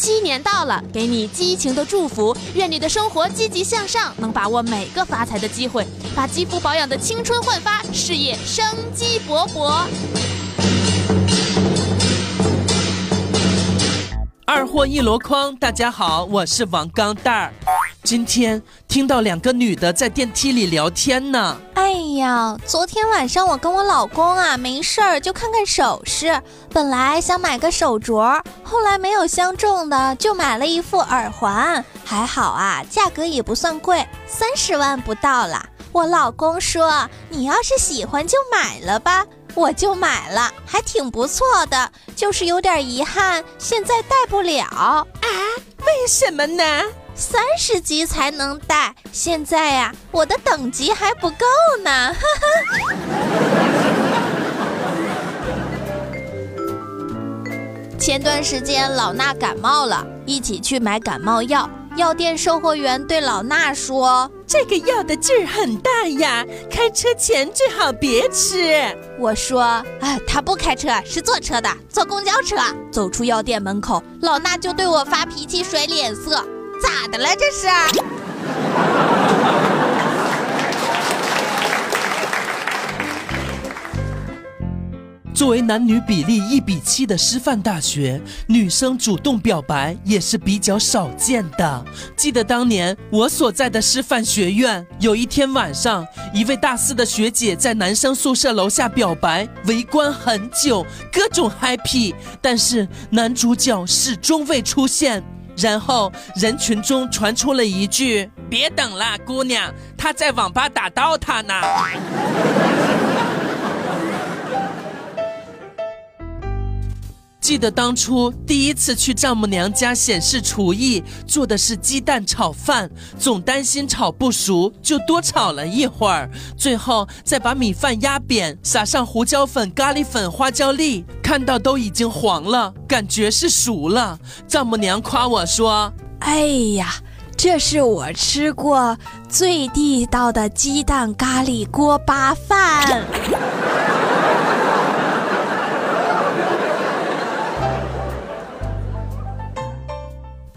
鸡年到了，给你激情的祝福，愿你的生活积极向上，能把握每个发财的机会，把肌肤保养的青春焕发，事业生机勃勃。二货一箩筐，大家好，我是王钢蛋儿。今天听到两个女的在电梯里聊天呢。哎呀，昨天晚上我跟我老公啊，没事儿就看看首饰。本来想买个手镯，后来没有相中的，就买了一副耳环。还好啊，价格也不算贵，三十万不到啦。我老公说：“你要是喜欢就买了吧。”我就买了，还挺不错的，就是有点遗憾，现在戴不了啊？为什么呢？三十级才能带，现在呀，我的等级还不够呢。哈哈。前段时间老衲感冒了，一起去买感冒药。药店售货员对老衲说：“这个药的劲儿很大呀，开车前最好别吃。”我说：“啊，他不开车，是坐车的，坐公交车。”走出药店门口，老衲就对我发脾气、甩脸色：“咋的了这是？”作为男女比例一比七的师范大学，女生主动表白也是比较少见的。记得当年我所在的师范学院，有一天晚上，一位大四的学姐在男生宿舍楼下表白，围观很久，各种 happy，但是男主角始终未出现。然后人群中传出了一句：“别等了，姑娘，他在网吧打 DOTA 呢。”记得当初第一次去丈母娘家显示厨艺，做的是鸡蛋炒饭，总担心炒不熟，就多炒了一会儿，最后再把米饭压扁，撒上胡椒粉、咖喱粉、花椒粒，看到都已经黄了，感觉是熟了。丈母娘夸我说：“哎呀，这是我吃过最地道的鸡蛋咖喱锅巴饭。”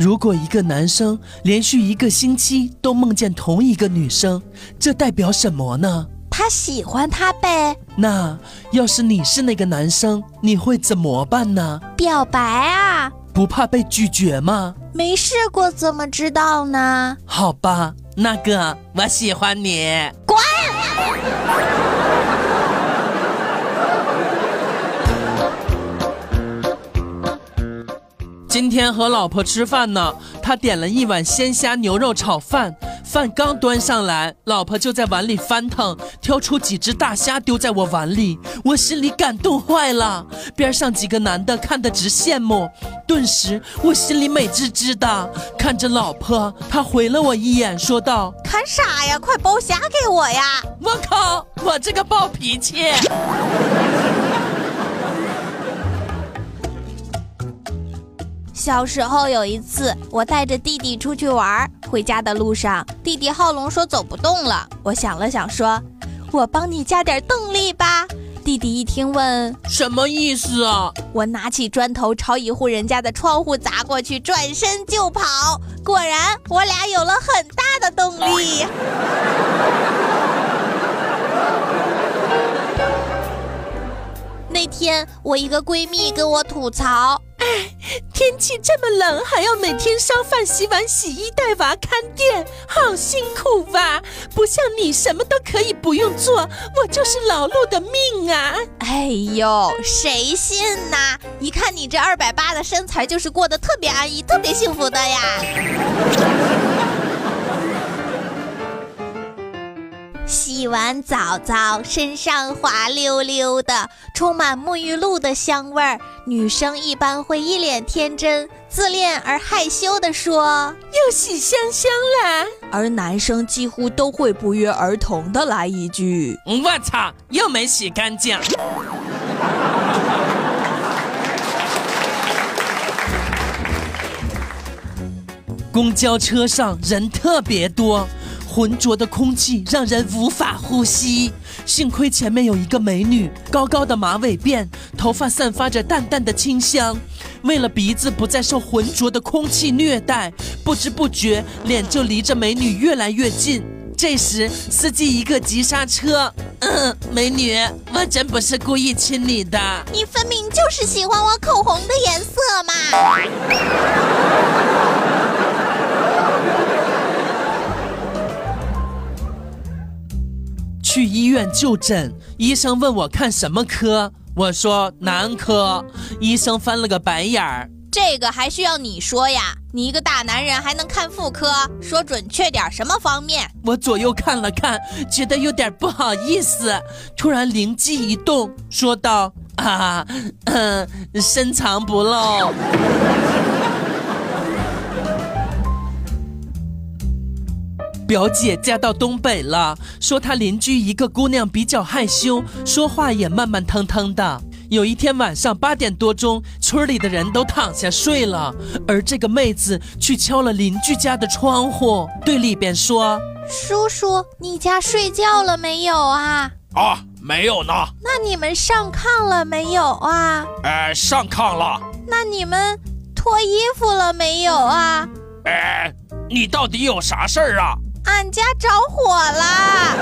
如果一个男生连续一个星期都梦见同一个女生，这代表什么呢？他喜欢她呗。那要是你是那个男生，你会怎么办呢？表白啊！不怕被拒绝吗？没试过怎么知道呢？好吧，那个我喜欢你。滚！今天和老婆吃饭呢，她点了一碗鲜虾牛肉炒饭，饭刚端上来，老婆就在碗里翻腾，挑出几只大虾丢在我碗里，我心里感动坏了。边上几个男的看得直羡慕，顿时我心里美滋滋的。看着老婆，他回了我一眼，说道：“看啥呀？快剥虾给我呀！”我靠，我这个暴脾气。小时候有一次，我带着弟弟出去玩，回家的路上，弟弟浩龙说走不动了。我想了想，说：“我帮你加点动力吧。”弟弟一听问：“什么意思啊？”我拿起砖头朝一户人家的窗户砸过去，转身就跑。果然，我俩有了很大的动力。那天，我一个闺蜜跟我吐槽。哎 天气这么冷，还要每天烧饭、洗碗、洗衣、带娃、看店，好辛苦吧？不像你什么都可以不用做，我就是劳碌的命啊！哎呦，谁信呐？一看你这二百八的身材，就是过得特别安逸、特别幸福的呀。洗完澡澡，身上滑溜溜的，充满沐浴露的香味儿。女生一般会一脸天真、自恋而害羞地说：“又洗香香了。”而男生几乎都会不约而同的来一句：“我操，又没洗干净。”公交车上人特别多。浑浊的空气让人无法呼吸，幸亏前面有一个美女，高高的马尾辫，头发散发着淡淡的清香。为了鼻子不再受浑浊的空气虐待，不知不觉脸就离着美女越来越近。这时，司机一个急刹车。嗯，美女，我真不是故意亲你的。你分明就是喜欢我口红的颜色嘛！去医院就诊，医生问我看什么科，我说男科。医生翻了个白眼儿。这个还需要你说呀？你一个大男人还能看妇科？说准确点，什么方面？我左右看了看，觉得有点不好意思，突然灵机一动，说道：“啊，嗯，深藏不露。”表姐嫁到东北了，说她邻居一个姑娘比较害羞，说话也慢慢腾腾的。有一天晚上八点多钟，村里的人都躺下睡了，而这个妹子去敲了邻居家的窗户，对里边说：“叔叔，你家睡觉了没有啊？”“啊，没有呢。”“那你们上炕了没有啊？”“哎，上炕了。”“那你们脱衣服了没有啊？”“哎，你到底有啥事儿啊？”“俺家着火啦。”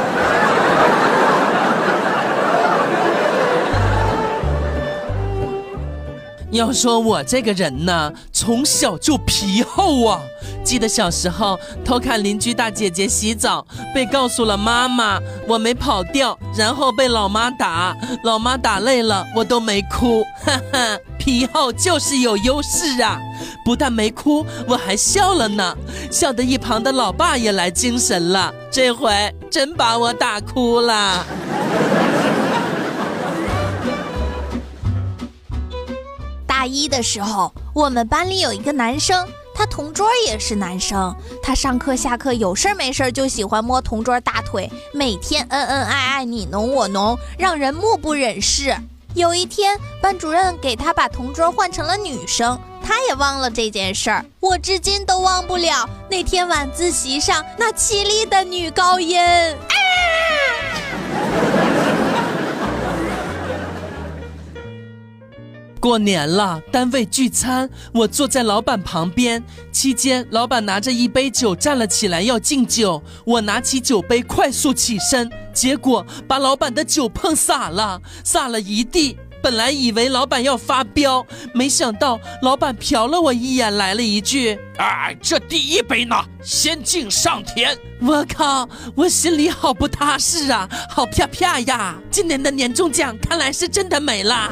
要说我这个人呢，从小就皮厚啊。记得小时候偷看邻居大姐姐洗澡，被告诉了妈妈，我没跑掉，然后被老妈打，老妈打累了，我都没哭，哈哈，皮厚就是有优势啊！不但没哭，我还笑了呢，笑得一旁的老爸也来精神了，这回真把我打哭了。大一的时候，我们班里有一个男生，他同桌也是男生。他上课下课有事儿没事儿就喜欢摸同桌大腿，每天恩恩爱爱，你侬我侬，让人目不忍视。有一天，班主任给他把同桌换成了女生，他也忘了这件事儿。我至今都忘不了那天晚自习上那凄厉的女高音。过年了，单位聚餐，我坐在老板旁边。期间，老板拿着一杯酒站了起来要敬酒，我拿起酒杯快速起身，结果把老板的酒碰洒了，洒了一地。本来以为老板要发飙，没想到老板瞟了我一眼，来了一句：“哎，这第一杯呢，先敬上天。”我靠，我心里好不踏实啊，好啪啪呀！今年的年终奖看来是真的没了。